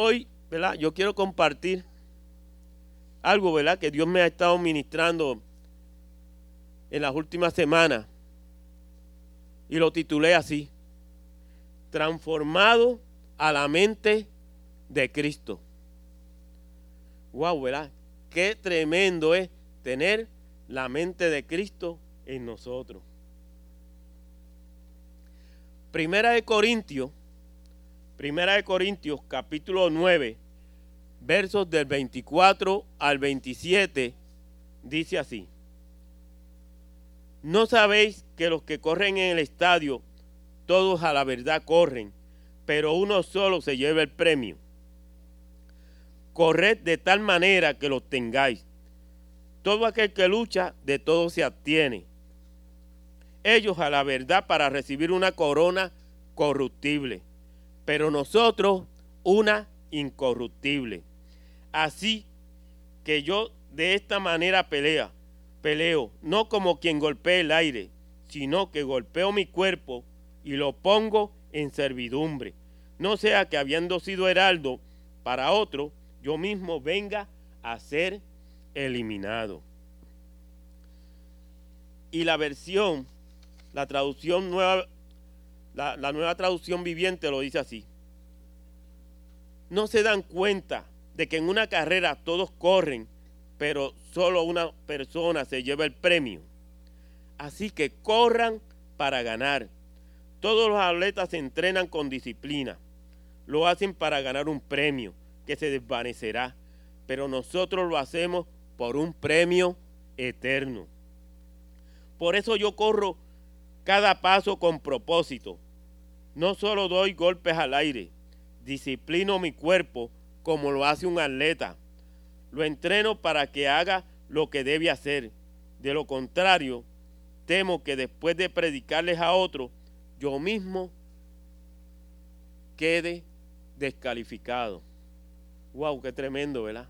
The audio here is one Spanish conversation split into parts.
Hoy, ¿verdad? Yo quiero compartir algo, ¿verdad? Que Dios me ha estado ministrando en las últimas semanas. Y lo titulé así. Transformado a la mente de Cristo. Wow, ¿verdad? Qué tremendo es tener la mente de Cristo en nosotros. Primera de Corintios, Primera de Corintios, capítulo 9, versos del 24 al 27, dice así. ¿No sabéis que los que corren en el estadio, todos a la verdad corren, pero uno solo se lleva el premio? Corred de tal manera que los tengáis. Todo aquel que lucha, de todo se abstiene. Ellos a la verdad para recibir una corona corruptible, pero nosotros una incorruptible. Así que yo de esta manera pelea, peleo, no como quien golpea el aire, sino que golpeo mi cuerpo y lo pongo en servidumbre. No sea que habiendo sido heraldo para otro, yo mismo venga a ser eliminado. Y la versión, la traducción nueva, la, nueva traducción viviente lo dice así. No se dan cuenta de que en una carrera todos corren, pero solo una persona se lleva el premio. Así que corran para ganar. Todos los atletas se entrenan con disciplina. Lo hacen para ganar un premio que se desvanecerá, pero nosotros lo hacemos por un premio eterno. Por eso yo corro cada paso con propósito. No solo doy golpes al aire, disciplino mi cuerpo como lo hace un atleta. Lo entreno para que haga lo que debe hacer. De lo contrario, temo que después de predicarles a otros, yo mismo quede descalificado. Wow, qué tremendo, ¿verdad?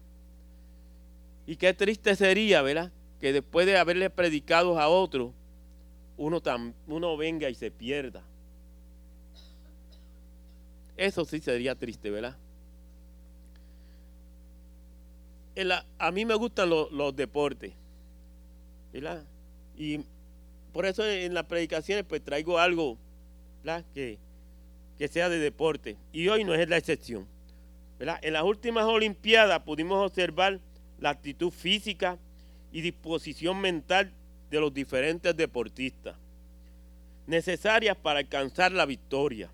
Y qué triste sería, ¿verdad? Que después de haberle predicado a otro, uno, uno venga y se pierda. Eso sí sería triste, ¿verdad? a mí me gustan los, deportes, ¿verdad? Y por eso en las predicaciones pues traigo algo, ¿verdad? Que, que sea de deporte. Y hoy no es la excepción. En las últimas Olimpiadas pudimos observar la actitud física y disposición mental de los diferentes deportistas, necesarias para alcanzar la victoria,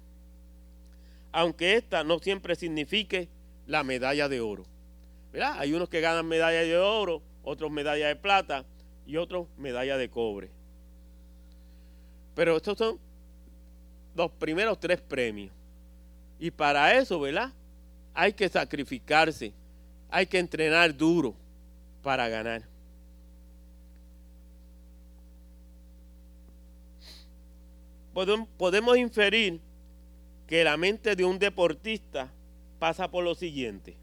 aunque esta no siempre signifique la medalla de oro. Hay unos que ganan medalla de oro, otros medalla de plata y otros medalla de cobre. Pero estos son los primeros tres premios. Y para eso, ¿verdad? hay que sacrificarse, hay que entrenar duro para ganar. Podemos inferir que la mente de un deportista pasa por lo siguiente.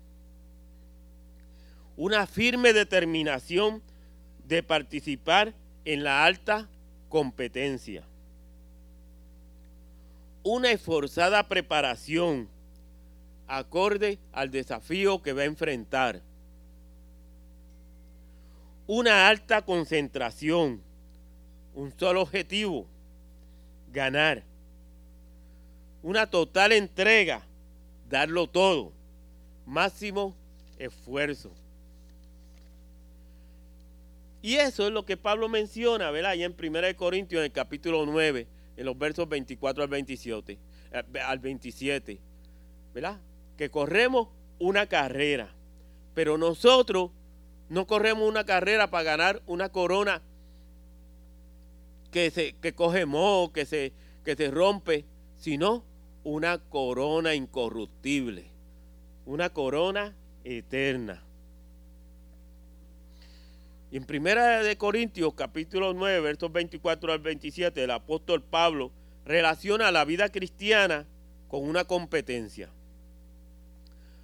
Una firme determinación de participar en la alta competencia. Una esforzada preparación acorde al desafío que va a enfrentar. Una alta concentración, un solo objetivo, ganar. Una total entrega, darlo todo, máximo esfuerzo. Y eso es lo que Pablo menciona, ¿verdad? Allá en 1 Corintios, en el capítulo 9, en los versos 24 al 27, eh, al 27, ¿verdad? que corremos una carrera, pero nosotros no corremos una carrera para ganar una corona que, se, que coge moho, que se, que se rompe, sino una corona incorruptible, una corona eterna. En Primera de Corintios, capítulo 9, versos 24 al 27, el apóstol Pablo relaciona la vida cristiana con una competencia.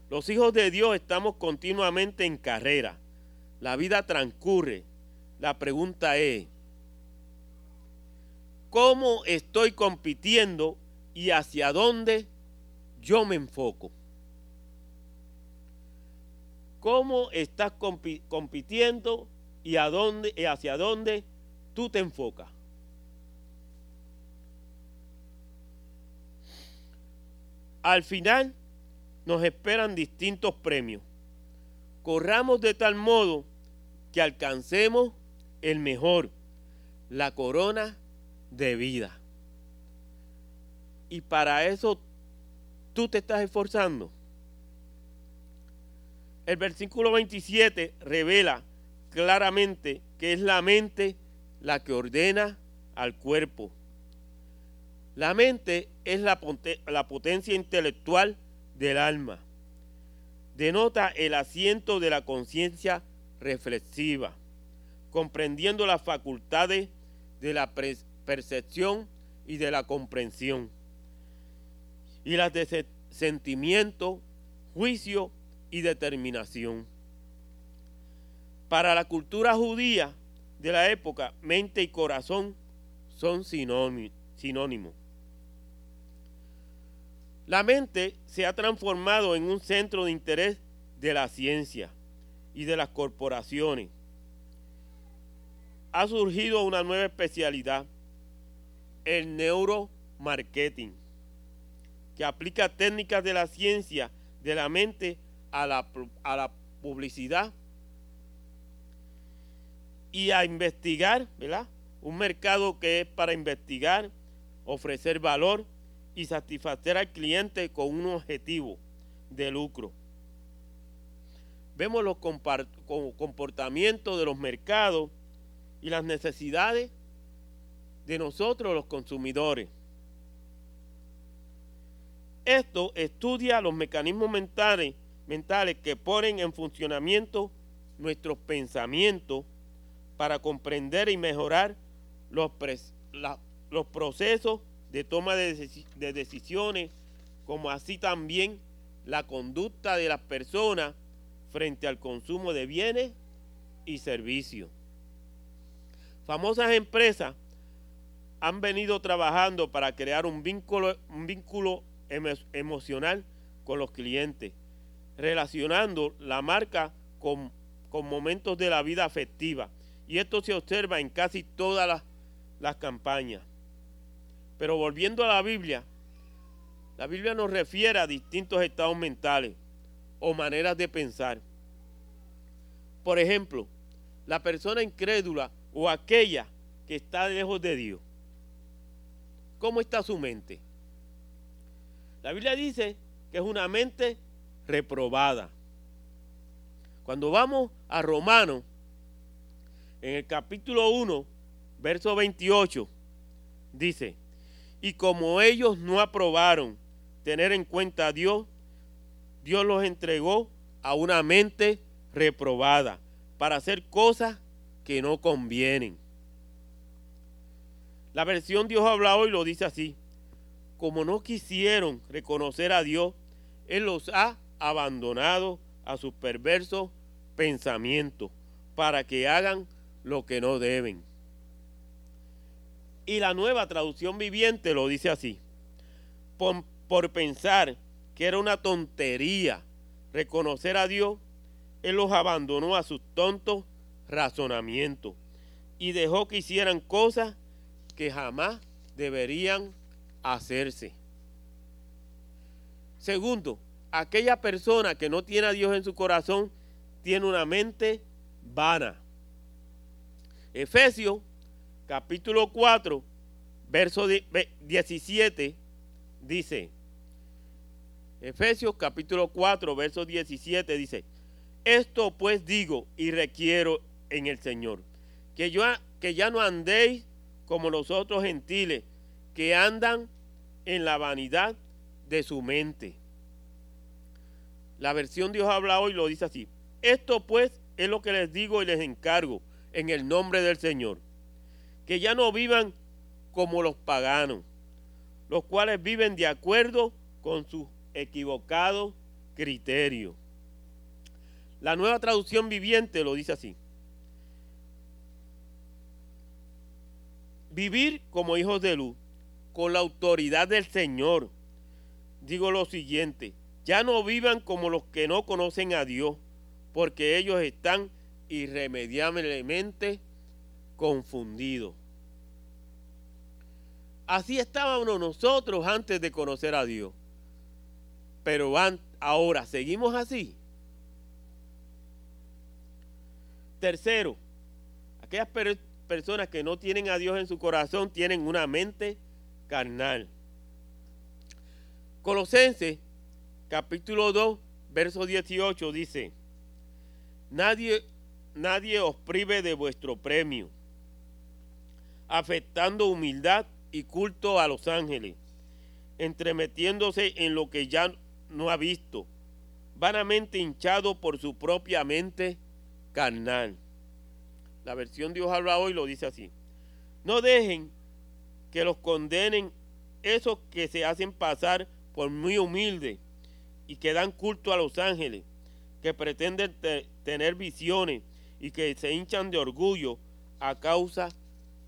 Los hijos de Dios estamos continuamente en carrera. La vida transcurre. La pregunta es, ¿cómo estoy compitiendo y hacia dónde yo me enfoco? cómo estás compitiendo y, y hacia dónde tú te enfocas. Al final nos esperan distintos premios. Corramos de tal modo que alcancemos el mejor, la corona de vida. Y para eso tú te estás esforzando. El versículo 27 revela claramente que es la mente la que ordena al cuerpo. La mente es la, la potencia intelectual del alma. Denota el asiento de la conciencia reflexiva, comprendiendo las facultades de la percepción y de la comprensión, y las de sentimiento, juicio y determinación. Para la cultura judía de la época, mente y corazón son sinónimos. La mente se ha transformado en un centro de interés de la ciencia y de las corporaciones. Ha surgido una nueva especialidad, el neuromarketing, que aplica técnicas de la ciencia de la mente a la, a la publicidad y a investigar, ¿verdad? Un mercado que es para investigar, ofrecer valor y satisfacer al cliente con un objetivo de lucro. Vemos los comportamientos de los mercados y las necesidades de nosotros los consumidores. Esto estudia los mecanismos mentales, mentales que ponen en funcionamiento nuestros pensamientos para comprender y mejorar los, procesos de toma de, de decisiones, como así también la conducta de las personas frente al consumo de bienes y servicios. Famosas empresas han venido trabajando para crear un vínculo, un vínculo emocional con los clientes, relacionando la marca con, con momentos de la vida afectiva y esto se observa en casi todas las, campañas. Pero volviendo a la Biblia, la Biblia nos refiere a distintos estados mentales o maneras de pensar. Por ejemplo, la persona incrédula o aquella que está lejos de Dios. ¿Cómo está su mente? La Biblia dice que es una mente reprobada. Cuando vamos a Romanos, en el capítulo 1, verso 28, dice, y como ellos no aprobaron tener en cuenta a Dios, Dios los entregó a una mente reprobada para hacer cosas que no convienen. La versión Dios habla hoy lo dice así, como no quisieron reconocer a Dios, Él los ha abandonado a sus perversos pensamientos para que hagan lo que no deben. Y la nueva traducción viviente lo dice así. Por, pensar que era una tontería reconocer a Dios, Él los abandonó a sus tontos razonamientos y dejó que hicieran cosas que jamás deberían hacerse. Segundo, aquella persona que no tiene a Dios en su corazón tiene una mente vana. Efesios capítulo 4, verso 17 dice, Efesios capítulo 4, verso 17 dice, esto pues digo y requiero en el Señor, que, yo, que ya no andéis como los otros gentiles, que andan en la vanidad de su mente. La versión Dios habla hoy lo dice así. Esto pues es lo que les digo y les encargo en el nombre del Señor. Que ya no vivan como los paganos, los cuales viven de acuerdo con sus equivocados criterios. La nueva traducción viviente lo dice así. Vivir como hijos de luz, con la autoridad del Señor. Digo lo siguiente, ya no vivan como los que no conocen a Dios porque ellos están irremediablemente confundidos. Así estábamos nosotros antes de conocer a Dios. Pero ahora, ¿seguimos así? Tercero, aquellas personas que no tienen a Dios en su corazón tienen una mente carnal. Colosenses capítulo 2, verso 18 dice, nadie, nadie os prive de vuestro premio, afectando humildad y culto a los ángeles, entremetiéndose en lo que ya no ha visto, vanamente hinchado por su propia mente carnal. La versión Dios habla hoy lo dice así. No dejen que los condenen esos que se hacen pasar por muy humildes y que dan culto a los ángeles, que pretenden tener visiones y que se hinchan de orgullo a causa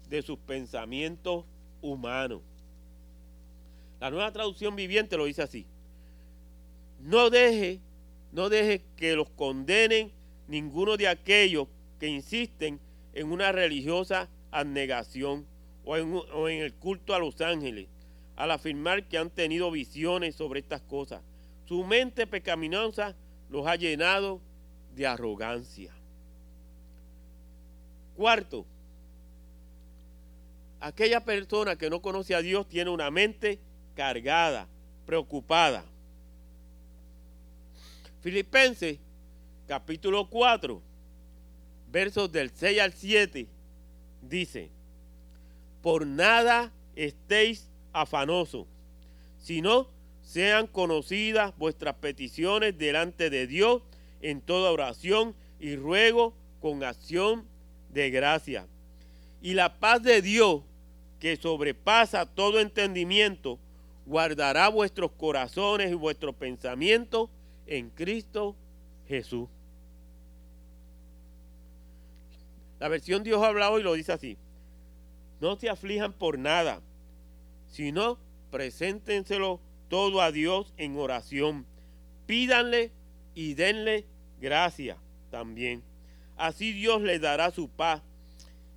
de sus pensamientos humanos. La nueva traducción viviente lo dice así. No deje, no deje que los condenen ninguno de aquellos que insisten en una religiosa abnegación o en, el culto a los ángeles, al afirmar que han tenido visiones sobre estas cosas su mente pecaminosa los ha llenado de arrogancia. Cuarto, aquella persona que no conoce a Dios tiene una mente cargada, preocupada. Filipenses capítulo 4, versos del 6 al 7, dice, por nada estéis afanosos, sino sean conocidas vuestras peticiones delante de Dios en toda oración y ruego con acción de gracia. Y la paz de Dios, que sobrepasa todo entendimiento, guardará vuestros corazones y vuestros pensamientos en Cristo Jesús. La versión Dios habla hoy lo dice así. No se aflijan por nada, sino preséntenselo todo a Dios en oración. Pídanle y denle gracia también. Así Dios les dará su paz,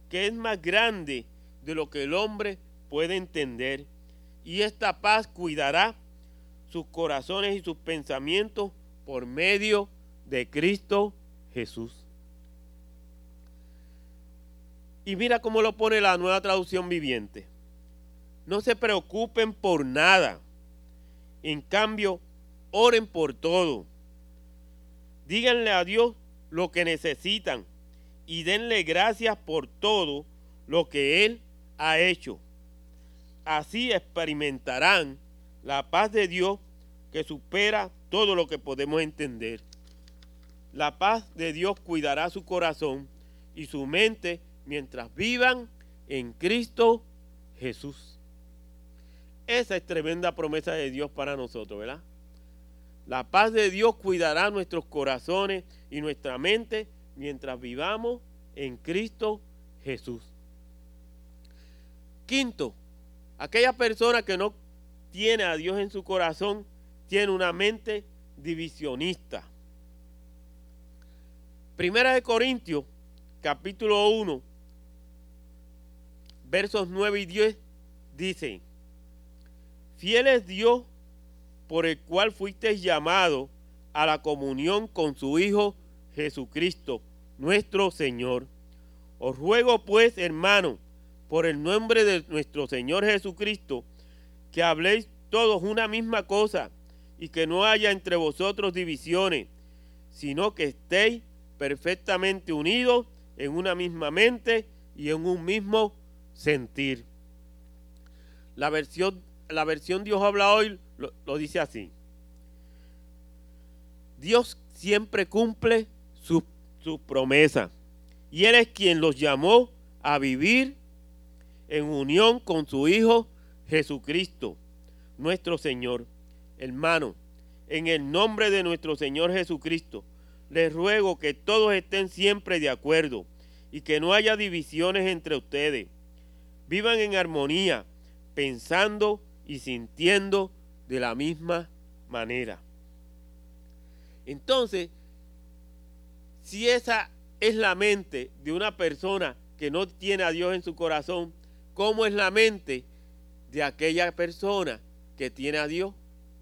que es más grande de lo que el hombre puede entender. Y esta paz cuidará sus corazones y sus pensamientos por medio de Cristo Jesús. Y mira cómo lo pone la nueva traducción viviente. No se preocupen por nada en cambio, oren por todo. Díganle a Dios lo que necesitan y denle gracias por todo lo que Él ha hecho. Así experimentarán la paz de Dios que supera todo lo que podemos entender. La paz de Dios cuidará su corazón y su mente mientras vivan en Cristo Jesús. Esa es tremenda promesa de Dios para nosotros, ¿verdad? La paz de Dios cuidará nuestros corazones y nuestra mente mientras vivamos en Cristo Jesús. Quinto, aquella persona que no tiene a Dios en su corazón tiene una mente divisionista. Primera de Corintios, capítulo 1, versos 9 y 10, dice, Fiel es Dios por el cual fuisteis llamados a la comunión con su Hijo Jesucristo, nuestro Señor. Os ruego pues, hermano, por el nombre de nuestro Señor Jesucristo, que habléis todos una misma cosa y que no haya entre vosotros divisiones, sino que estéis perfectamente unidos en una misma mente y en un mismo sentir. La versión la versión Dios habla hoy lo, dice así. Dios siempre cumple su promesas. Y Él es quien los llamó a vivir en unión con su Hijo Jesucristo, nuestro Señor. Hermano, en el nombre de nuestro Señor Jesucristo, les ruego que todos estén siempre de acuerdo y que no haya divisiones entre ustedes. Vivan en armonía, pensando y sintiendo de la misma manera. Entonces, Si esa es la mente de una persona que no tiene a Dios en su corazón, ¿cómo es la mente de aquella persona que tiene a Dios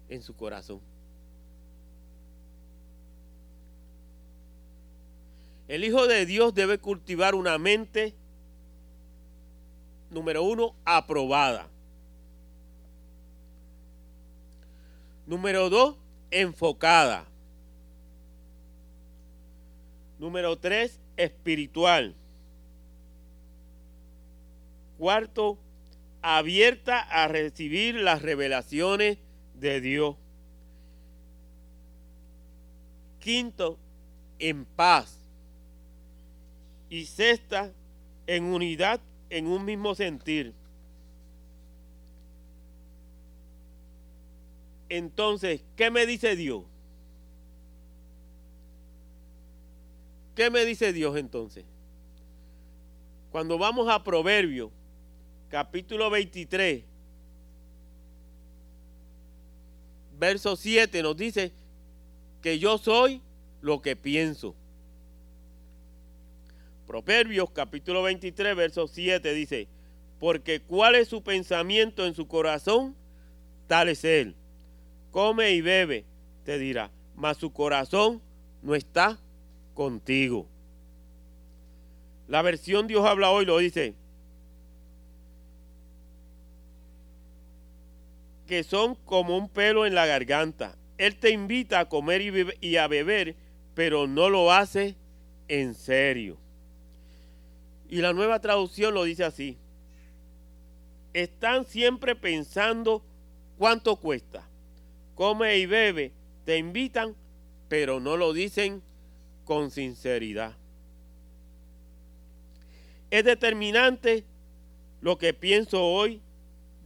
en su corazón? El Hijo de Dios debe cultivar una mente, número uno, aprobada. Número dos, enfocada. Número tres, espiritual. Cuarto, abierta a recibir las revelaciones de Dios. Quinto, en paz y sexta en unidad en un mismo sentir. Entonces, ¿qué me dice Dios? ¿Qué me dice Dios entonces? Cuando vamos a Proverbio, capítulo 23, verso 7, nos dice que yo soy lo que pienso. Proverbios capítulo 23, verso 7 dice, porque cuál es su pensamiento en su corazón, tal es él. Come y bebe, te dirá, mas su corazón no está contigo. La versión Dios habla hoy lo dice, que son como un pelo en la garganta. Él te invita a comer y, a beber, pero no lo hace en serio. Y la nueva traducción lo dice así. Están siempre pensando cuánto cuesta. Come y bebe, te invitan, pero no lo dicen con sinceridad. Es determinante lo que pienso hoy,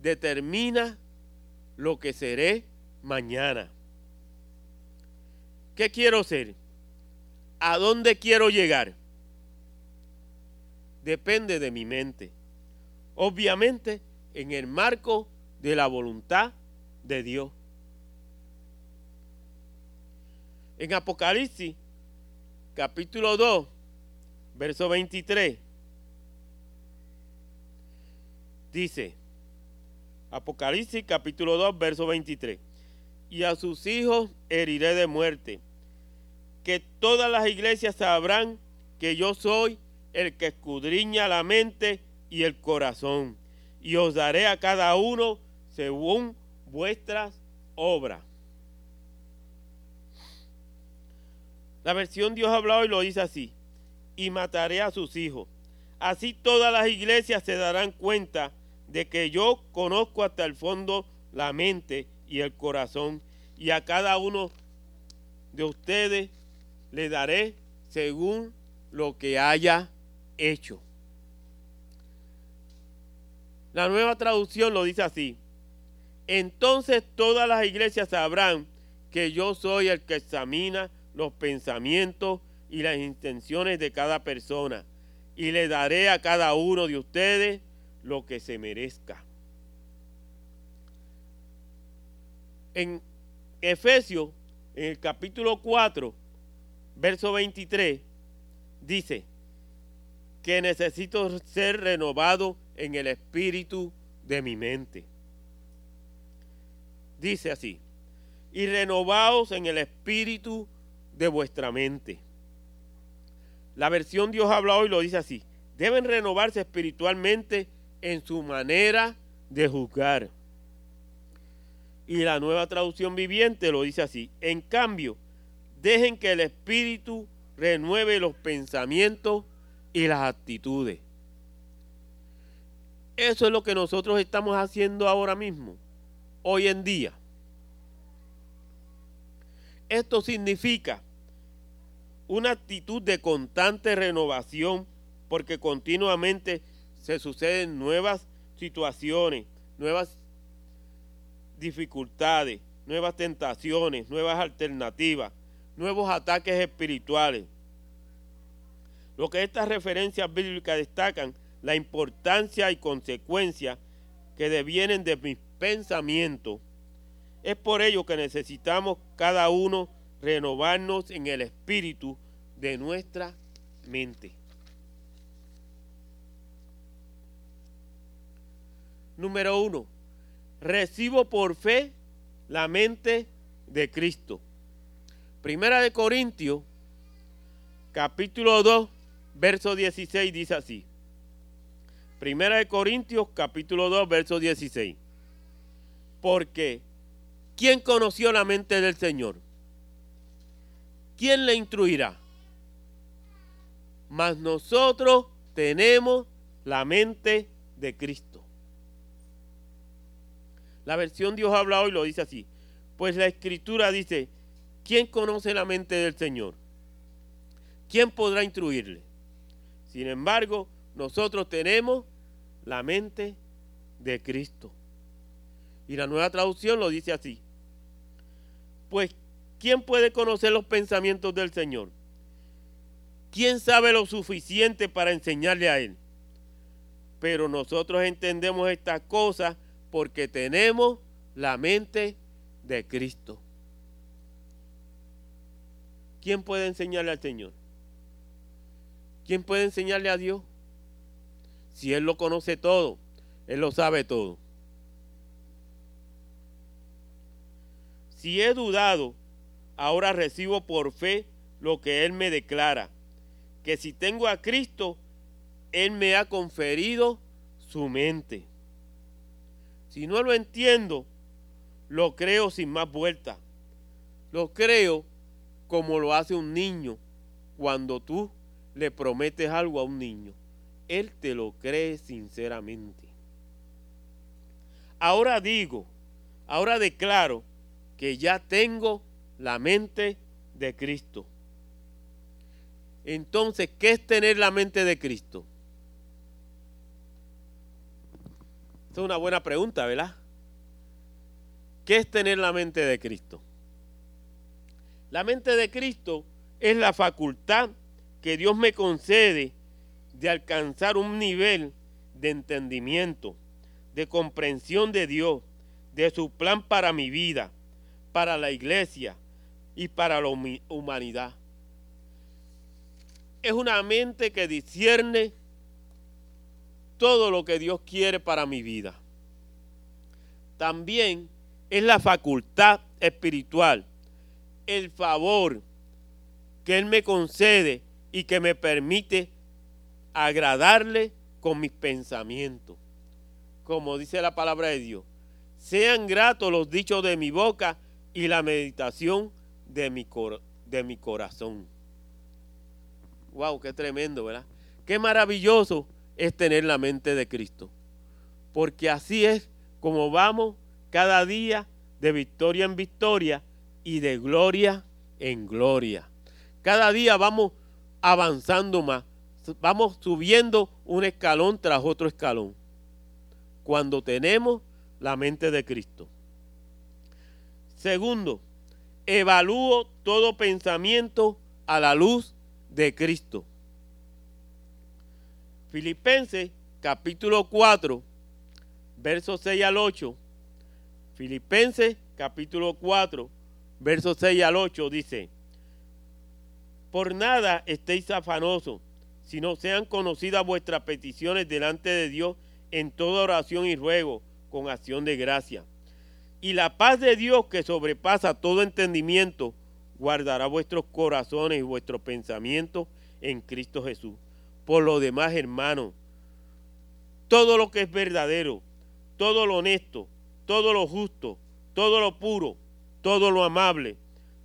determina lo que seré mañana. ¿Qué quiero ser? ¿A dónde quiero llegar? Depende de mi mente. Obviamente en el marco de la voluntad de Dios. En Apocalipsis, capítulo 2, verso 23, dice, Apocalipsis capítulo 2, verso 23, y a sus hijos heriré de muerte, que todas las iglesias sabrán que yo soy el que escudriña la mente y el corazón, y os daré a cada uno según vuestras obras. La versión Dios ha hablado y lo dice así, y mataré a sus hijos. Así todas las iglesias se darán cuenta de que yo conozco hasta el fondo la mente y el corazón, y a cada uno de ustedes le daré según lo que haya hecho. La nueva traducción lo dice así. Entonces todas las iglesias sabrán que yo soy el que examina los pensamientos y las intenciones de cada persona y le daré a cada uno de ustedes lo que se merezca. En Efesios, en el capítulo 4, verso 23, dice, que necesito ser renovado en el espíritu de mi mente. Dice así, y renovaos en el espíritu de vuestra mente. La versión Dios habla hoy lo dice así, deben renovarse espiritualmente en su manera de juzgar. Y la nueva traducción viviente lo dice así, en cambio, dejen que el espíritu renueve los pensamientos y las actitudes. Eso es lo que nosotros estamos haciendo ahora mismo, hoy en día. Esto significa una actitud de constante renovación porque continuamente se suceden nuevas situaciones, nuevas dificultades, nuevas tentaciones, nuevas alternativas, nuevos ataques espirituales. Lo que estas referencias bíblicas destacan, la importancia y consecuencia que devienen de mis pensamientos. Es por ello que necesitamos cada uno renovarnos en el espíritu de nuestra mente. Número uno, recibo por fe la mente de Cristo. Primera de Corintios, capítulo 2, verso 16 dice así. Primera de Corintios, capítulo 2, verso 16. Porque, ¿quién conoció la mente del Señor? ¿Quién le instruirá? Mas nosotros tenemos la mente de Cristo. La versión Dios habla hoy lo dice así. Pues la escritura dice, ¿quién conoce la mente del Señor? ¿Quién podrá instruirle? Sin embargo, nosotros tenemos la mente de Cristo. Y la nueva traducción lo dice así. Pues, ¿quién puede conocer los pensamientos del Señor? ¿Quién sabe lo suficiente para enseñarle a Él? Pero nosotros entendemos estas cosas porque tenemos la mente de Cristo. ¿Quién puede enseñarle al Señor? ¿Quién puede enseñarle a Dios? Si Él lo conoce todo, Él lo sabe todo. Si he dudado, ahora recibo por fe lo que Él me declara, que si tengo a Cristo, Él me ha conferido su mente. Si no lo entiendo, lo creo sin más vuelta. Lo creo como lo hace un niño cuando tú le prometes algo a un niño. Él te lo cree sinceramente. Ahora digo, ahora declaro que ya tengo la mente de Cristo. Entonces, ¿qué es tener la mente de Cristo? Esta es una buena pregunta, ¿verdad? ¿Qué es tener la mente de Cristo? La mente de Cristo es la facultad que Dios me concede de alcanzar un nivel de entendimiento, de comprensión de Dios, de su plan para mi vida, para la iglesia y para la humanidad. Es una mente que discierne todo lo que Dios quiere para mi vida. También es la facultad espiritual, el favor que Él me concede y que me permite agradarle con mis pensamientos. Como dice la palabra de Dios, sean gratos los dichos de mi boca y la meditación de mi, de mi corazón. Wow, qué tremendo, ¿verdad? Qué maravilloso es tener la mente de Cristo. Porque así es como vamos cada día de victoria en victoria y de gloria en gloria. Cada día vamos avanzando más, vamos subiendo un escalón tras otro escalón. Cuando tenemos la mente de Cristo. Segundo, evalúo todo pensamiento a la luz de Cristo. Filipenses capítulo 4, versos 6 al 8. Filipenses capítulo 4, versos 6 al 8 dice, Por nada estéis afanosos, sino sean conocidas vuestras peticiones delante de Dios en toda oración y ruego, con acción de gracia. Y la paz de Dios que sobrepasa todo entendimiento, guardará vuestros corazones y vuestros pensamientos en Cristo Jesús. Por lo demás, hermanos, todo lo que es verdadero, todo lo honesto, todo lo justo, todo lo puro, todo lo amable,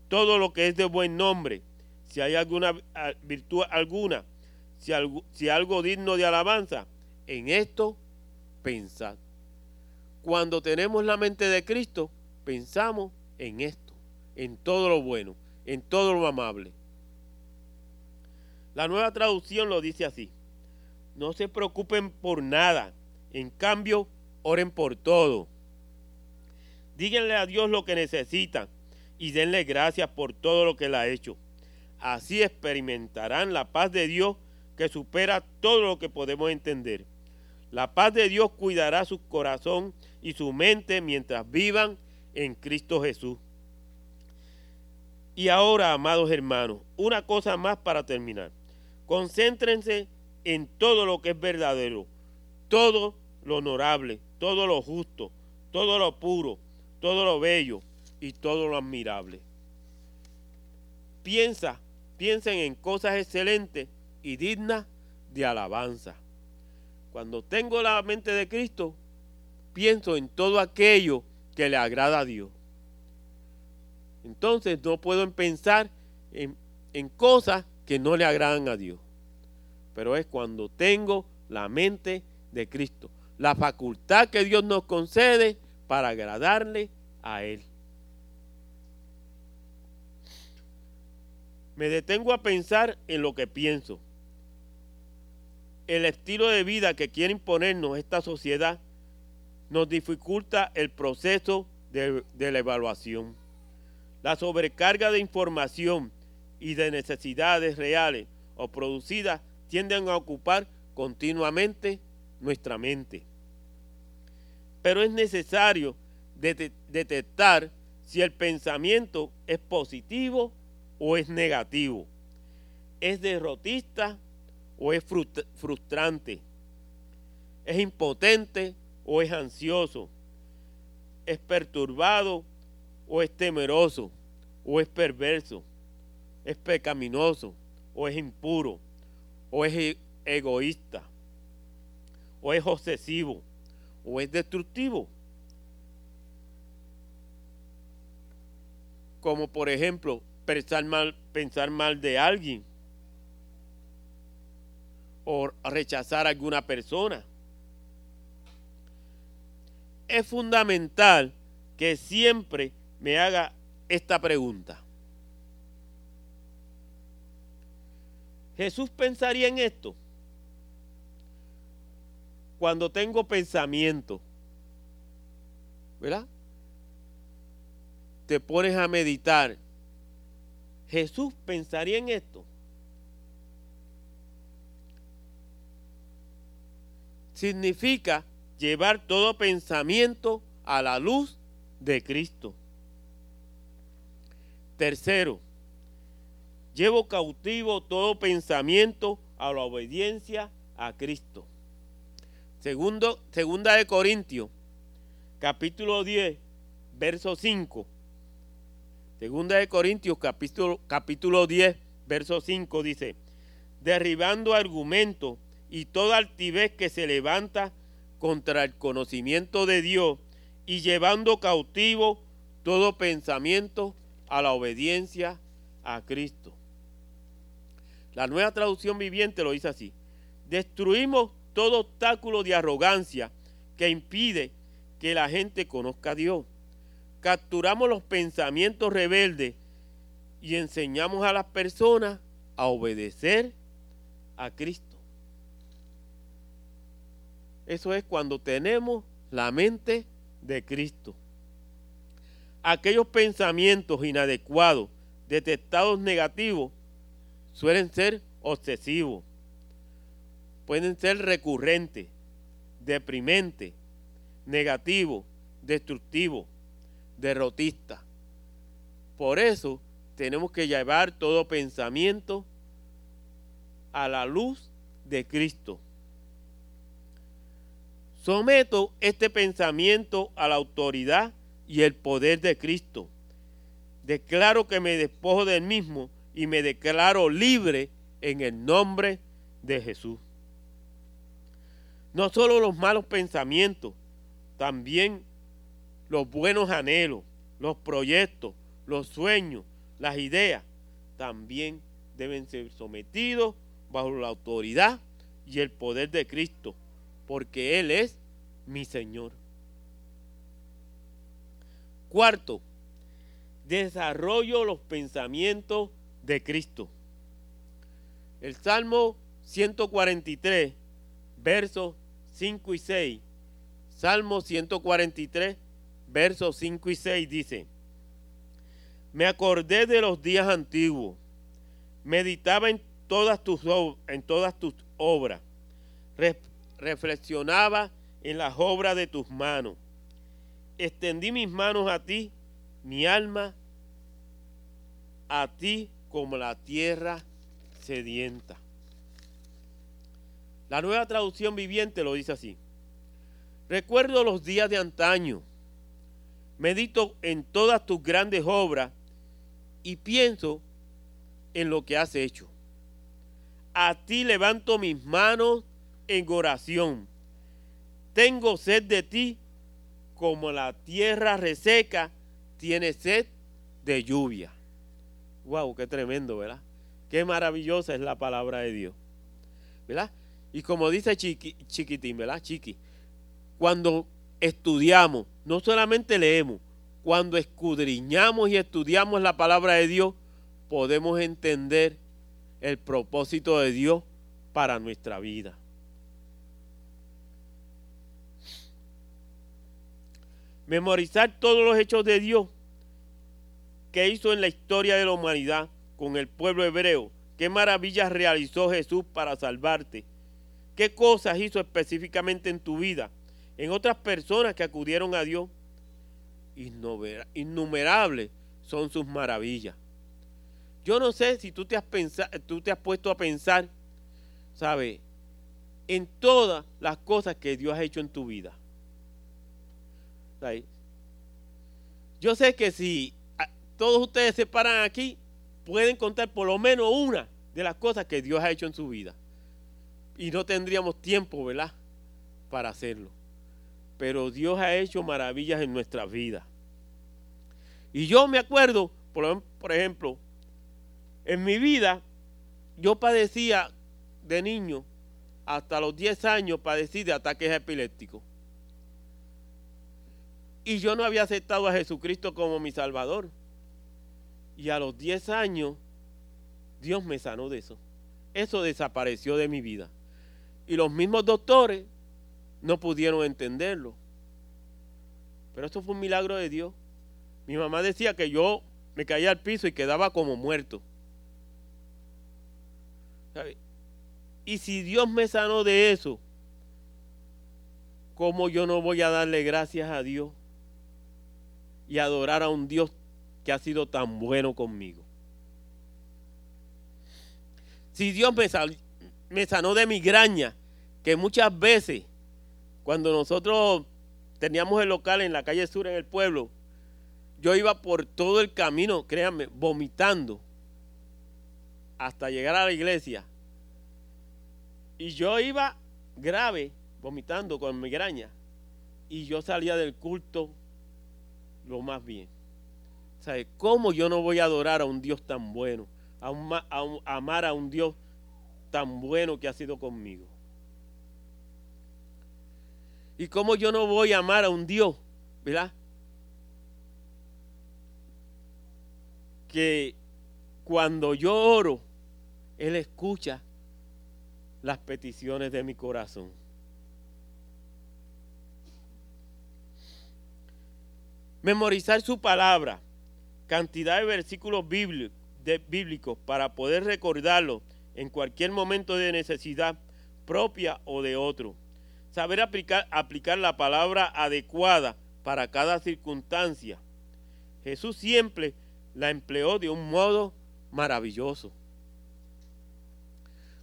todo lo que es de buen nombre, si hay alguna ah, virtud alguna, si algo, si algo digno de alabanza, en esto pensad. Cuando tenemos la mente de Cristo, pensamos en esto, en todo lo bueno, en todo lo amable. La nueva traducción lo dice así. No se preocupen por nada. En cambio, oren por todo. Díganle a Dios lo que necesitan y denle gracias por todo lo que Él ha hecho. Así experimentarán la paz de Dios que supera todo lo que podemos entender. La paz de Dios cuidará su corazón y su mente mientras vivan en Cristo Jesús. Y ahora, amados hermanos, una cosa más para terminar. Concéntrense en todo lo que es verdadero, todo lo honorable, todo lo justo, todo lo puro, todo lo bello y todo lo admirable. Piensa, piensen en cosas excelentes y dignas de alabanza. Cuando tengo la mente de Cristo, pienso en todo aquello que le agrada a Dios. Entonces no puedo pensar en, cosas que no le agradan a Dios. Pero es cuando tengo la mente de Cristo, la facultad que Dios nos concede para agradarle a Él. Me detengo a pensar en lo que pienso. El estilo de vida que quiere imponernos esta sociedad nos dificulta el proceso de, de la evaluación. La sobrecarga de información y de necesidades reales o producidas tienden a ocupar continuamente nuestra mente. Pero es necesario detectar si el pensamiento es positivo o es negativo, es derrotista o es frustrante, es impotente o es ansioso, es perturbado o es temeroso, o es perverso, es pecaminoso, o es impuro, o es e-, egoísta, o es obsesivo, o es destructivo. Como por ejemplo, pensar mal, pensar mal de alguien, o rechazar a alguna persona. Es fundamental que siempre me haga esta pregunta. Jesús pensaría en esto cuando tengo pensamiento, ¿verdad? Te pones a meditar. Jesús pensaría en esto. Significa llevar todo pensamiento a la luz de Cristo. Tercero, llevo cautivo todo pensamiento a la obediencia a Cristo. Segundo, segunda de Corintios, capítulo 10, verso 5. Segunda de Corintios, capítulo, capítulo 10, verso 5 dice, derribando argumentos y toda altivez que se levanta contra el conocimiento de Dios y llevando cautivo todo pensamiento a la obediencia a Cristo. La nueva traducción viviente lo dice así. Destruimos todo obstáculo de arrogancia que impide que la gente conozca a Dios. Capturamos los pensamientos rebeldes y enseñamos a las personas a obedecer a Cristo. Eso es cuando tenemos la mente de Cristo. Aquellos pensamientos inadecuados, detectados negativos, suelen ser obsesivos, pueden ser recurrentes, deprimentes, negativos, destructivos, derrotistas. Por eso tenemos que llevar todo pensamiento a la luz de Cristo. Someto este pensamiento a la autoridad y el poder de Cristo. Declaro que me despojo del mismo y me declaro libre en el nombre de Jesús. No solo los malos pensamientos, también los buenos anhelos, los proyectos, los sueños, las ideas, también deben ser sometidos bajo la autoridad y el poder de Cristo, porque Él es mi Señor. Cuarto, desarrollo los pensamientos de Cristo. El Salmo 143, versos 5 y 6. Salmo 143, versos 5 y 6 dice, me acordé de los días antiguos, meditaba en todas tus, obras, reflexionaba en las obras de tus manos extendí mis manos a ti, mi alma a ti como la tierra sedienta. La nueva traducción viviente lo dice así. Recuerdo los días de antaño, medito en todas tus grandes obras y pienso en lo que has hecho. A ti levanto mis manos en oración. Tengo sed de ti como la tierra reseca tiene sed de lluvia. Wow, qué tremendo, ¿verdad? Qué maravillosa es la palabra de Dios. ¿Verdad? Y como dice Chiqui, Chiquitín, ¿verdad? Chiqui, cuando estudiamos, no solamente leemos, cuando escudriñamos y estudiamos la palabra de Dios, podemos entender el propósito de Dios para nuestra vida. Memorizar todos los hechos de Dios que hizo en la historia de la humanidad con el pueblo hebreo. Qué maravillas realizó Jesús para salvarte. Qué cosas hizo específicamente en tu vida. En otras personas que acudieron a Dios. Innumerables son sus maravillas. Yo no sé si tú te has, puesto a pensar, ¿sabes? En todas las cosas que Dios ha hecho en tu vida. Yo sé que si todos ustedes se paran aquí, pueden contar por lo menos una de las cosas que Dios ha hecho en su vida. Y no tendríamos tiempo, ¿verdad? Para hacerlo. Pero Dios ha hecho maravillas en nuestra vida. Y yo me acuerdo, por, ejemplo, en mi vida, yo padecía de niño, hasta los 10 años padecí de ataques epilépticos. Y yo no había aceptado a Jesucristo como mi Salvador. Y a los 10 años, Dios me sanó de eso. Eso desapareció de mi vida. Y los mismos doctores no pudieron entenderlo. Pero esto fue un milagro de Dios. Mi mamá decía que yo me caía al piso y quedaba como muerto. Y si Dios me sanó de eso, ¿cómo yo no voy a darle gracias a Dios y adorar a un Dios que ha sido tan bueno conmigo. Si Dios me, me sanó de migraña, que muchas veces cuando nosotros teníamos el local en la calle sur en el pueblo, yo iba por todo el camino, créanme, vomitando hasta llegar a la iglesia. Y yo iba grave, vomitando con migraña. Y yo salía del culto lo más bien. ¿Sabe? ¿Cómo yo no voy a adorar a un Dios tan bueno? A, amar a un Dios tan bueno que ha sido conmigo. ¿Y cómo yo no voy a amar a un Dios, verdad? Que cuando yo oro, Él escucha las peticiones de mi corazón. Memorizar su palabra, cantidad de versículos bíblicos para poder recordarlo en cualquier momento de necesidad propia o de otro. Saber aplicar, aplicar la palabra adecuada para cada circunstancia. Jesús siempre la empleó de un modo maravilloso.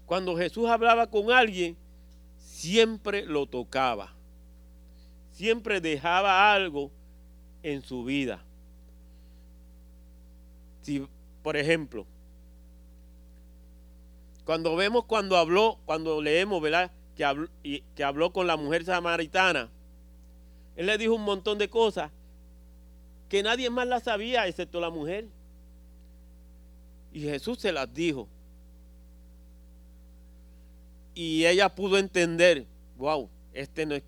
Cuando Jesús hablaba con alguien, siempre lo tocaba. Siempre dejaba algo en su vida. Si, por ejemplo, cuando vemos cuando habló, cuando leemos, ¿verdad? Que habló, con la mujer samaritana, él le dijo un montón de cosas que nadie más las sabía excepto la mujer. Y Jesús se las dijo. Y ella pudo entender, wow, este no es,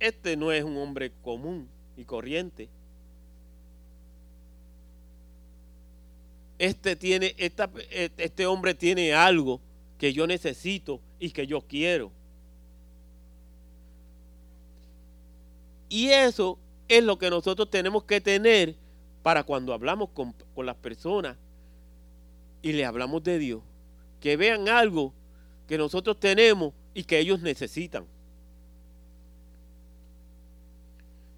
este no es un hombre común y corriente. este, tiene, este hombre tiene algo que yo necesito y que yo quiero. Y eso es lo que nosotros tenemos que tener para cuando hablamos con, con las personas y le hablamos de Dios. Que vean algo que nosotros tenemos y que ellos necesitan.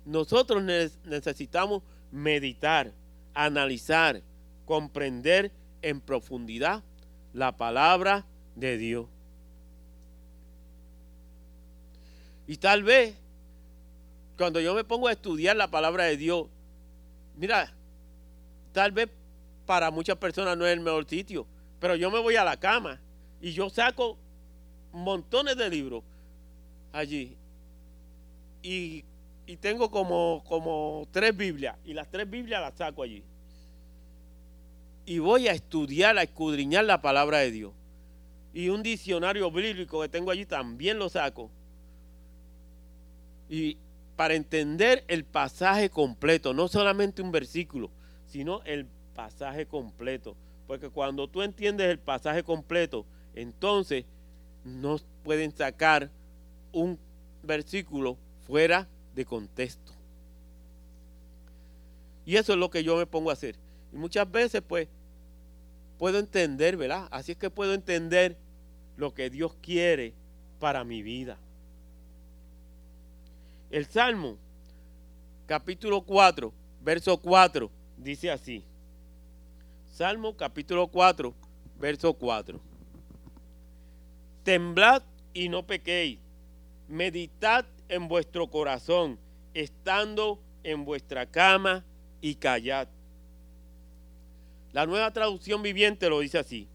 Nosotros necesitamos meditar, analizar, comprender en profundidad la palabra de Dios. Y tal vez, cuando yo me pongo a estudiar la palabra de Dios, mira, tal vez para muchas personas no es el mejor sitio, pero yo me voy a la cama y yo saco montones de libros allí. Y, y tengo como, como tres Biblias, y las tres Biblias las saco allí. Y voy a estudiar, a escudriñar la palabra de Dios. Y un diccionario bíblico que tengo allí también lo saco. Y para entender el pasaje completo, no solamente un versículo, sino el pasaje completo. Porque cuando tú entiendes el pasaje completo, entonces no pueden sacar un versículo fuera de contexto. Y eso es lo que yo me pongo a hacer. Y muchas veces pues puedo entender, ¿verdad? Así es que puedo entender lo que Dios quiere para mi vida. El Salmo, capítulo 4, verso 4, dice así. Salmo capítulo 4, verso 4. Temblad y no pequéis. Meditad en vuestro corazón, estando en vuestra cama y callad. La nueva traducción viviente lo dice así.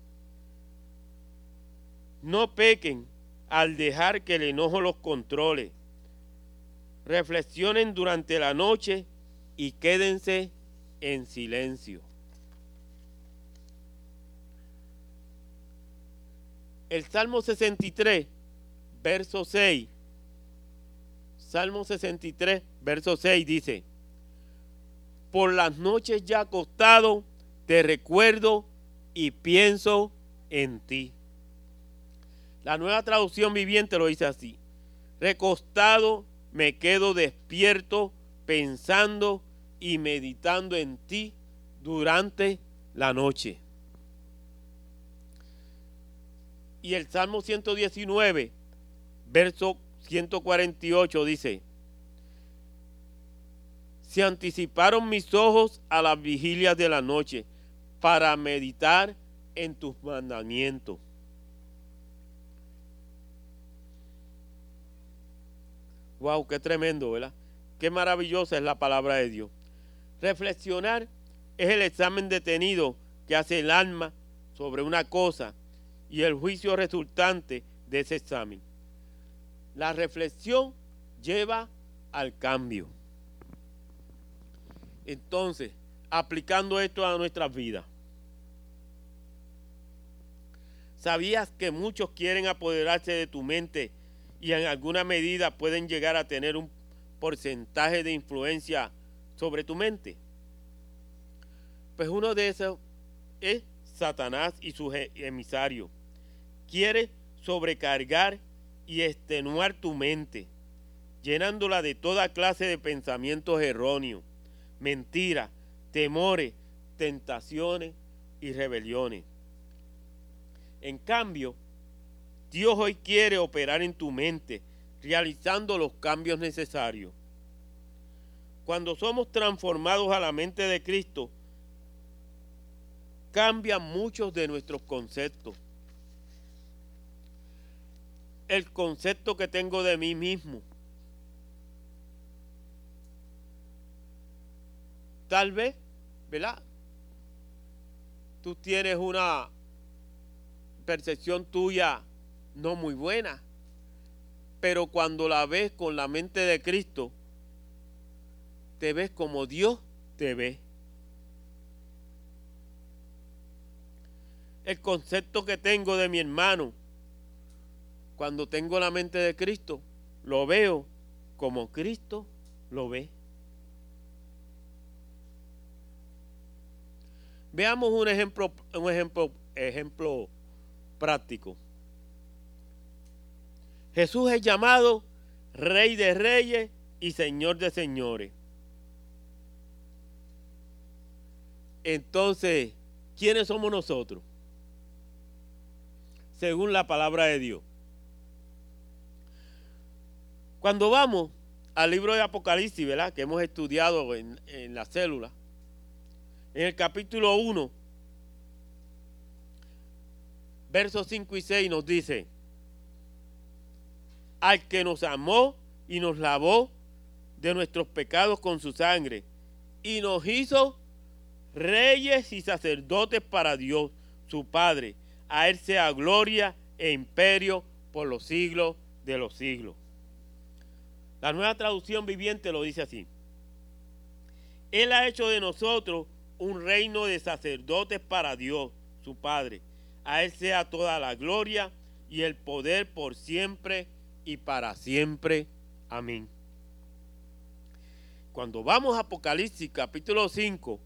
No pequen al dejar que el enojo los controle. Reflexionen durante la noche y quédense en silencio. El Salmo 63, verso 6. Salmo 63, verso 6 dice, por las noches ya acostado, te recuerdo y pienso en ti. La nueva traducción viviente lo dice así, recostado me quedo despierto pensando y meditando en ti durante la noche. Y el Salmo 119, verso 148 dice, se anticiparon mis ojos a las vigilias de la noche para meditar en tus mandamientos. Wow, qué tremendo, ¿verdad? Qué maravillosa es la palabra de Dios. Reflexionar es el examen detenido que hace el alma sobre una cosa y el juicio resultante de ese examen. La reflexión lleva al cambio. Entonces, aplicando esto a nuestras vidas. ¿Sabías que muchos quieren apoderarse de tu mente y en alguna medida pueden llegar a tener un porcentaje de influencia sobre tu mente? Pues uno de esos es Satanás y sus emisarios. Quiere sobrecargar y extenuar tu mente, llenándola de toda clase de pensamientos erróneos, mentiras, temores, tentaciones y rebeliones. En cambio, Dios hoy quiere operar en tu mente, realizando los cambios necesarios. Cuando somos transformados a la mente de Cristo, cambian muchos de nuestros conceptos. El concepto que tengo de mí mismo. Tal vez, ¿verdad? Tú tienes una percepción tuya no muy buena, pero cuando la ves con la mente de Cristo, te ves como Dios te ve. el concepto que tengo de mi hermano, cuando tengo la mente de Cristo, lo veo como Cristo lo ve. Veamos un ejemplo, un ejemplo, ejemplo práctico. Jesús es llamado Rey de Reyes y Señor de Señores. Entonces, ¿quiénes somos nosotros? según la palabra de Dios. Cuando vamos al libro de Apocalipsis, ¿verdad? Que hemos estudiado en, la célula, en el capítulo 1, versos 5 y 6 nos dice, al que nos amó y nos lavó de nuestros pecados con su sangre y nos hizo reyes y sacerdotes para Dios, su Padre. A Él sea gloria e imperio por los siglos de los siglos. La nueva traducción viviente lo dice así. Él ha hecho de nosotros un reino de sacerdotes para Dios, su Padre. A Él sea toda la gloria y el poder por siempre y para siempre. Amén. Cuando vamos a Apocalipsis capítulo 5,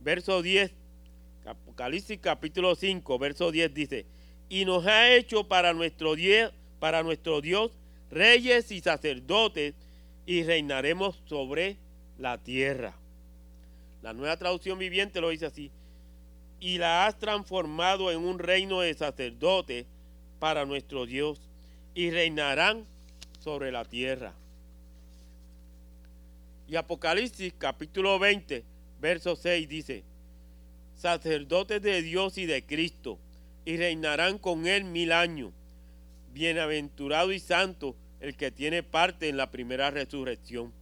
verso 10, Apocalipsis capítulo 5, verso 10 dice, y nos ha hecho para nuestro, Dios, para nuestro Dios reyes y sacerdotes y reinaremos sobre la tierra. La nueva traducción viviente lo dice así, y la has transformado en un reino de sacerdotes para nuestro Dios y reinarán sobre la tierra. Y Apocalipsis capítulo 20, verso 6 dice, sacerdotes de Dios y de Cristo, y reinarán con él mil años. Bienaventurado y santo el que tiene parte en la primera resurrección.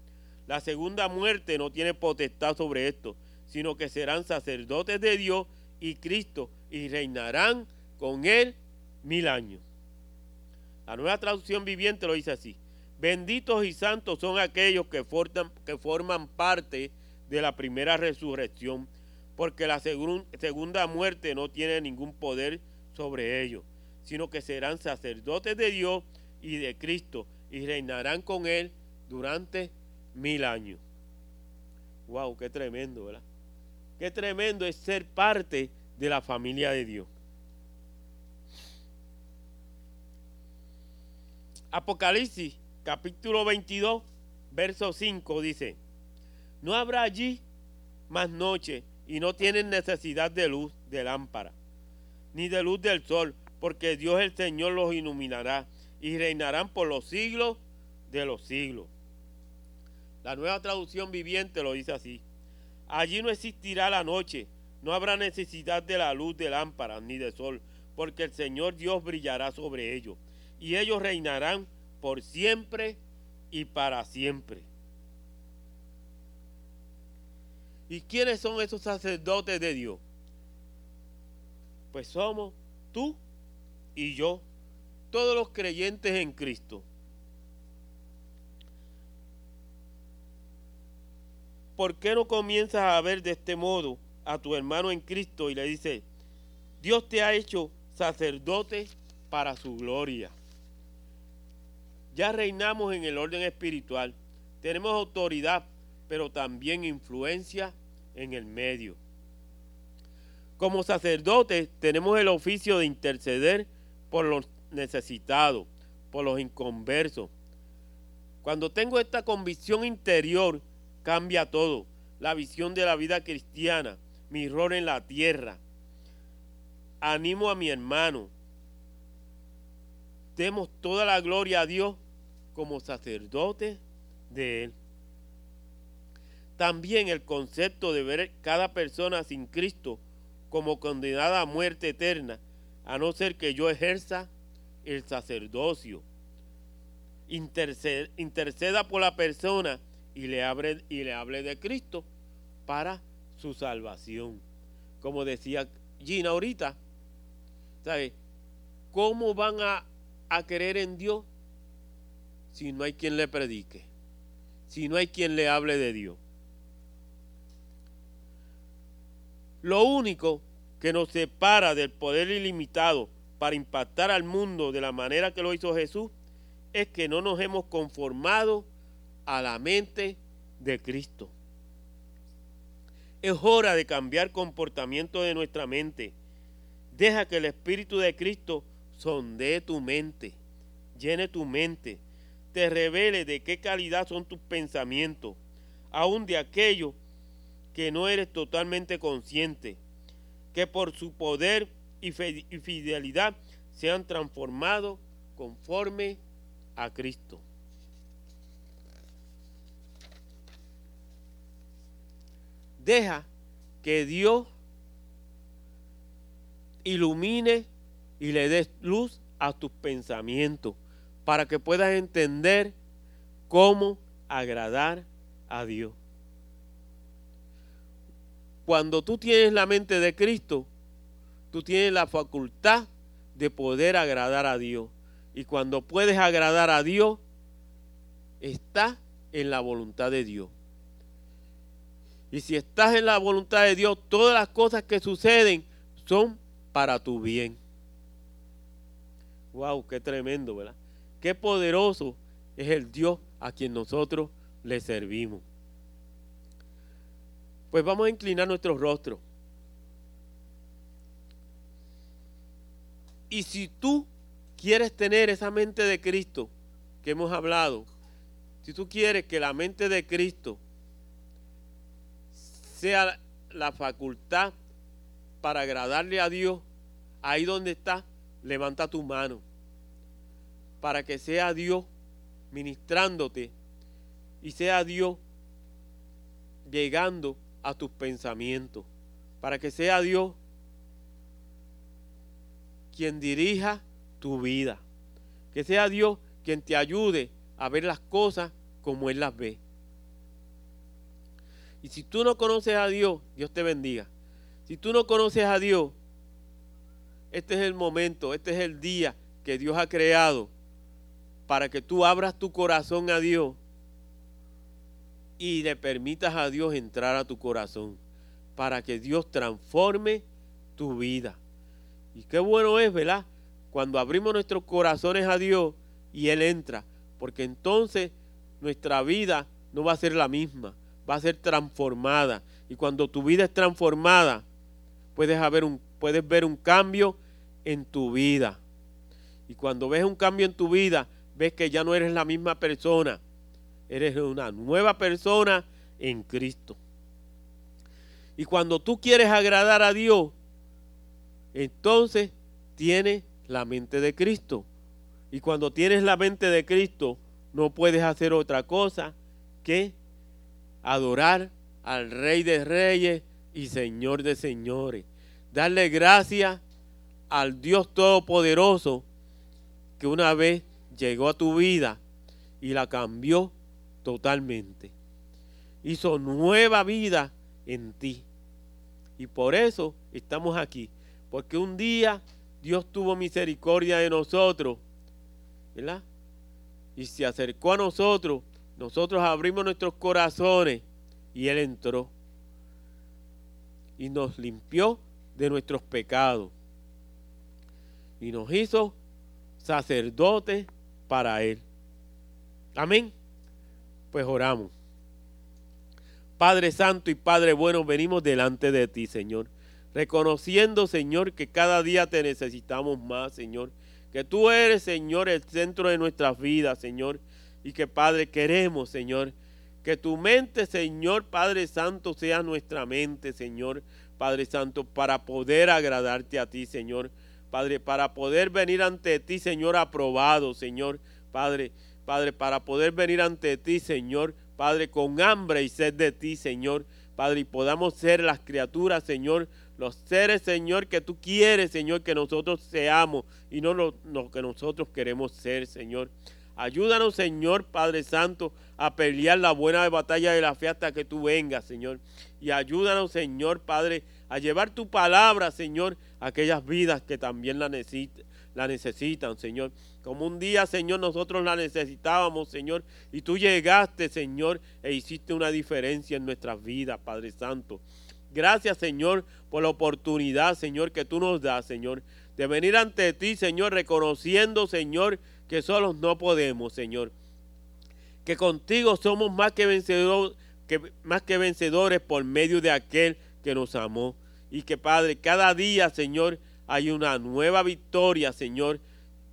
La segunda muerte no tiene potestad sobre esto, sino que serán sacerdotes de Dios y Cristo, y reinarán con él mil años. La nueva traducción viviente lo dice así. Benditos y santos son aquellos que forman, parte de la primera resurrección porque la segunda muerte no tiene ningún poder sobre ellos, sino que serán sacerdotes de Dios y de Cristo y reinarán con Él durante mil años. ¡Wow! ¡Qué tremendo, ¿verdad? Qué tremendo es ser parte de la familia de Dios. Apocalipsis capítulo 22, verso 5 dice, no habrá allí más noche y no tienen necesidad de luz de lámpara, ni de luz del sol, porque Dios el Señor los iluminará y reinarán por los siglos de los siglos. La nueva traducción viviente lo dice así. Allí no existirá la noche, no habrá necesidad de la luz de lámpara ni de sol, porque el Señor Dios brillará sobre ellos, y ellos reinarán por siempre y para siempre. ¿Y quiénes son esos sacerdotes de Dios? Pues somos tú y yo, todos los creyentes en Cristo. ¿Por qué no comienzas a ver de este modo a tu hermano en Cristo y le dices, Dios te ha hecho sacerdote para su gloria? Ya reinamos en el orden espiritual, tenemos autoridad pero también influencia en el medio. Como sacerdotes tenemos el oficio de interceder por los necesitados, por los inconversos. Cuando tengo esta convicción interior, cambia todo. La visión de la vida cristiana, mi rol en la tierra. Animo a mi hermano. Demos toda la gloria a Dios como sacerdotes de Él. También el concepto de ver cada persona sin Cristo como condenada a muerte eterna, a no ser que yo ejerza el sacerdocio. Interceda, por la persona y le, hable, y le hable de Cristo para su salvación. Como decía Gina ahorita, ¿sabe? ¿Cómo van a, a creer en Dios si no hay quien le predique? Si no hay quien le hable de Dios. Lo único que nos separa del poder ilimitado para impactar al mundo de la manera que lo hizo Jesús es que no nos hemos conformado a la mente de Cristo. Es hora de cambiar comportamiento de nuestra mente. Deja que el Espíritu de Cristo sondee tu mente, llene tu mente, te revele de qué calidad son tus pensamientos, aun de aquello que no eres totalmente consciente, que por su poder y fidelidad se han transformado conforme a Cristo. Deja que Dios ilumine y le des luz a tus pensamientos para que puedas entender cómo agradar a Dios. Cuando tú tienes la mente de Cristo, tú tienes la facultad de poder agradar a Dios. Y cuando puedes agradar a Dios, está en la voluntad de Dios. Y si estás en la voluntad de Dios, todas las cosas que suceden son para tu bien. Wow, qué tremendo, ¿verdad? Qué poderoso es el Dios a quien nosotros le servimos. Pues vamos a inclinar nuestro rostro. Y si tú quieres tener esa mente de Cristo que hemos hablado, si tú quieres que la mente de Cristo sea la facultad para agradarle a Dios, ahí donde está, levanta tu mano, para que sea Dios ministrándote y sea Dios llegando a tus pensamientos, para que sea Dios quien dirija tu vida, que sea Dios quien te ayude a ver las cosas como Él las ve. Y si tú no conoces a Dios, Dios te bendiga. Si tú no conoces a Dios, este es el momento, este es el día que Dios ha creado para que tú abras tu corazón a Dios y le permitas a Dios entrar a tu corazón para que Dios transforme tu vida. Y qué bueno es, ¿verdad? Cuando abrimos nuestros corazones a Dios y Él entra, porque entonces nuestra vida no va a ser la misma, va a ser transformada. Y cuando tu vida es transformada, puedes, haber un, puedes ver un cambio en tu vida. Y cuando ves un cambio en tu vida, ves que ya no eres la misma persona. Eres una nueva persona en Cristo. Y cuando tú quieres agradar a Dios, entonces tienes la mente de Cristo. Y cuando tienes la mente de Cristo, no puedes hacer otra cosa que adorar al Rey de Reyes y Señor de Señores. Darle gracias al Dios Todopoderoso que una vez llegó a tu vida y la cambió totalmente. Hizo nueva vida en ti. Y por eso estamos aquí. Porque un día Dios tuvo misericordia de nosotros. ¿Verdad? Y se acercó a nosotros. Nosotros abrimos nuestros corazones y Él entró. Y nos limpió de nuestros pecados. Y nos hizo sacerdotes para Él. Amén. Pues oramos. Padre Santo y Padre bueno, venimos delante de ti, Señor. Reconociendo, Señor, que cada día te necesitamos más, Señor. Que tú eres, Señor, el centro de nuestras vidas, Señor. Y que, Padre, queremos, Señor, que tu mente, Señor, Padre Santo, sea nuestra mente, Señor, Padre Santo, para poder agradarte a ti, Señor. Padre, para poder venir ante ti, Señor, aprobado, Señor, Padre, Padre, para poder venir ante ti, Señor, Padre, con hambre y sed de ti, Señor, Padre, y podamos ser las criaturas, Señor, los seres, Señor, que tú quieres, Señor, que nosotros seamos y no lo, que nosotros queremos ser, Señor. Ayúdanos, Señor, Padre Santo, a pelear la buena batalla de la fe hasta que tú vengas, Señor. Y ayúdanos, Señor, Padre, a llevar tu palabra, Señor, aquellas vidas que también la, necesitan, Señor. Como un día, Señor, nosotros la necesitábamos, Señor, y tú llegaste, Señor, e hiciste una diferencia en nuestras vidas, Padre Santo. Gracias, Señor, por la oportunidad, Señor, que tú nos das, Señor, de venir ante ti, Señor, reconociendo, Señor, que solos no podemos, Señor. Que contigo somos más que, más que vencedores por medio de aquel que nos amó. Y que, Padre, cada día, Señor, hay una nueva victoria, Señor,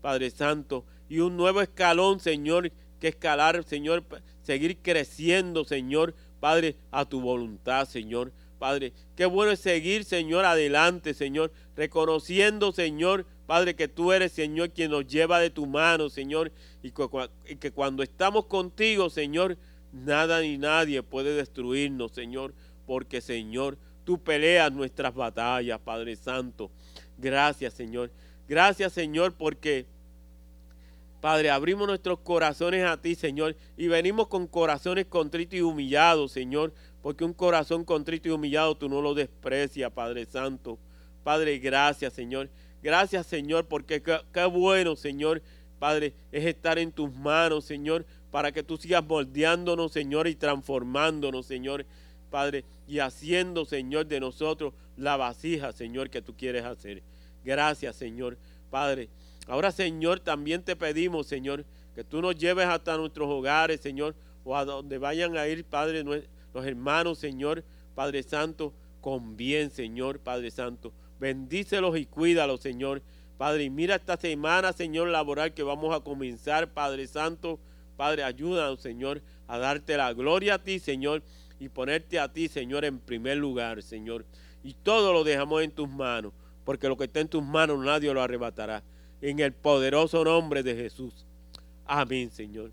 Padre Santo, y un nuevo escalón, Señor, que escalar, Señor, seguir creciendo, Señor, Padre, a tu voluntad, Señor. Padre. Qué bueno es seguir, Señor, adelante, Señor, reconociendo, Señor, Padre, que tú eres, Señor, quien nos lleva de tu mano, Señor, y que cuando estamos contigo, Señor, nada ni nadie puede destruirnos, Señor, porque, Señor, tú peleas nuestras batallas, Padre Santo. Gracias, Señor. Gracias, Señor, porque, Padre, abrimos nuestros corazones a ti, Señor, y venimos con corazones contritos y humillados, Señor, porque un corazón contrito y humillado tú no lo desprecias, Padre Santo. Padre, gracias, Señor. Gracias, Señor, porque qué, bueno, Señor, Padre, es estar en tus manos, Señor, para que tú sigas moldeándonos, Señor, y transformándonos, Señor, Padre, y haciendo, Señor, de nosotros la vasija, Señor, que tú quieres hacer. Gracias, Señor, Padre. Ahora, Señor, también te pedimos, Señor, que tú nos lleves hasta nuestros hogares, Señor, o a donde vayan a ir, Padre, los hermanos, Señor, Padre Santo, con bien, Señor, Padre Santo. Bendícelos y cuídalos, Señor. Padre, y mira esta semana, Señor, laboral que vamos a comenzar, Padre Santo. Padre, ayúdanos, Señor, a darte la gloria a ti, Señor, y ponerte a ti, Señor, en primer lugar, Señor. Y todo lo dejamos en tus manos, porque lo que está en tus manos nadie lo arrebatará. En el poderoso nombre de Jesús. Amén, Señor.